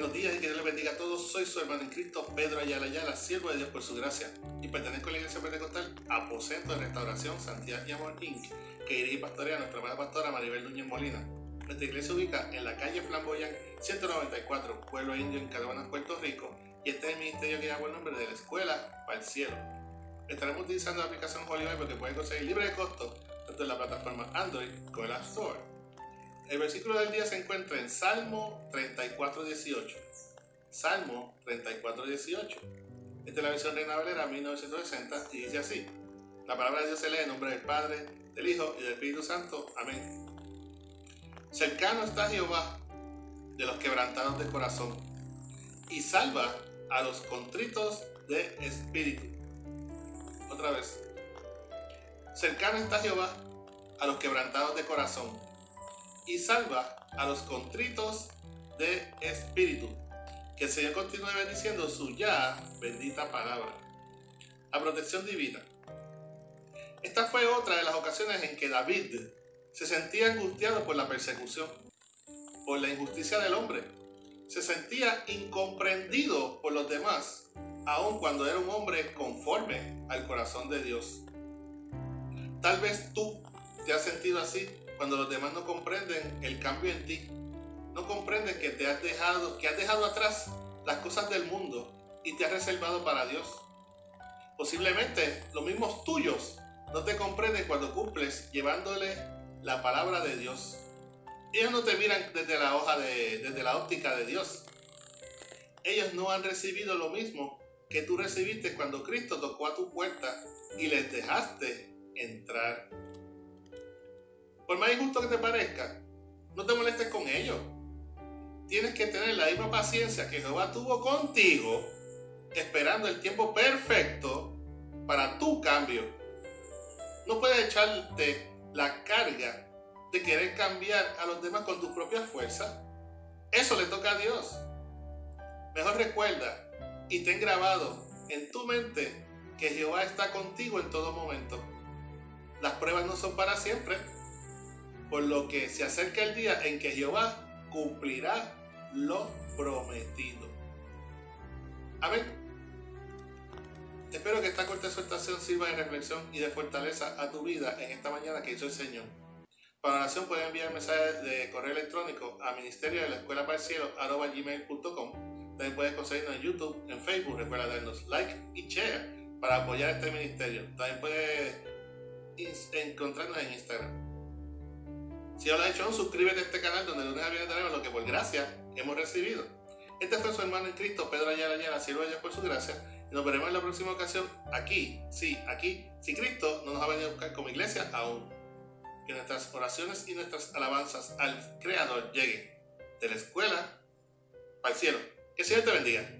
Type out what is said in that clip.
Buenos días y que Dios les bendiga a todos. Soy su hermano en Cristo, Pedro Ayala Ayala, siervo de Dios por su gracia, y pertenezco a la Iglesia Pentecostal Aposento de Restauración Santiago y Amor Inc., que dirige y pastorea nuestra hermana pastora Maribel Núñez Molina. Nuestra iglesia se ubica en la calle Flamboyant 194, Pueblo Indio en Caguanas, Puerto Rico, y este es el ministerio que lleva el nombre de la Escuela para el Cielo. Estaremos utilizando la aplicación Holy Bible que pueden conseguir libre de costo tanto en la plataforma Android como en la Store. El versículo del día se encuentra en Salmo 34.18. Salmo 34.18. Esta es la versión Reina Valera 1960 y dice así. La palabra de Dios se lee en nombre del Padre, del Hijo y del Espíritu Santo. Amén. Cercano está Jehová de los quebrantados de corazón y salva a los contritos de espíritu. Otra vez. Cercano está Jehová a los quebrantados de corazón y salva a los contritos de espíritu. Que el Señor continúe bendiciendo su ya bendita palabra. La protección divina. Esta fue otra de las ocasiones en que David se sentía angustiado por la persecución, por la injusticia del hombre. Se sentía incomprendido por los demás, aun cuando era un hombre conforme al corazón de Dios. Tal vez tú te has sentido así cuando los demás no comprenden el cambio en ti, no comprenden que te has dejado, que has dejado atrás las cosas del mundo y te has reservado para Dios. Posiblemente los mismos tuyos no te comprenden cuando cumples llevándole la palabra de Dios. Ellos no te miran desde la hoja de, desde la óptica de Dios. Ellos no han recibido lo mismo que tú recibiste cuando Cristo tocó a tu puerta y les dejaste entrar. Por más injusto que te parezca, no te molestes con ellos. Tienes que tener la misma paciencia que Jehová tuvo contigo, esperando el tiempo perfecto para tu cambio. No puedes echarte la carga de querer cambiar a los demás con tus propias fuerzas. Eso le toca a Dios. Mejor recuerda y ten grabado en tu mente que Jehová está contigo en todo momento. Las pruebas no son para siempre por lo que se acerca el día en que Jehová cumplirá lo prometido. Amén. Espero que esta corta exhortación sirva de reflexión y de fortaleza a tu vida en esta mañana que hizo el Señor. Para oración pueden enviar mensajes de correo electrónico a ministerio de la escuela. También puedes conseguirnos en YouTube, en Facebook. Recuerda darnos like y share para apoyar este ministerio. También puedes encontrarnos en Instagram. Si no lo has hecho suscríbete a este canal donde lunes a viernes tenemos lo que por gracia hemos recibido. Este fue su hermano en Cristo, Pedro Ayala Ayala, siervo de Dios por su gracia. Y nos veremos en la próxima ocasión aquí, sí, aquí, si Cristo no nos ha venido a buscar como iglesia aún. Que nuestras oraciones y nuestras alabanzas al Creador lleguen de la escuela al cielo. Que el Señor te bendiga.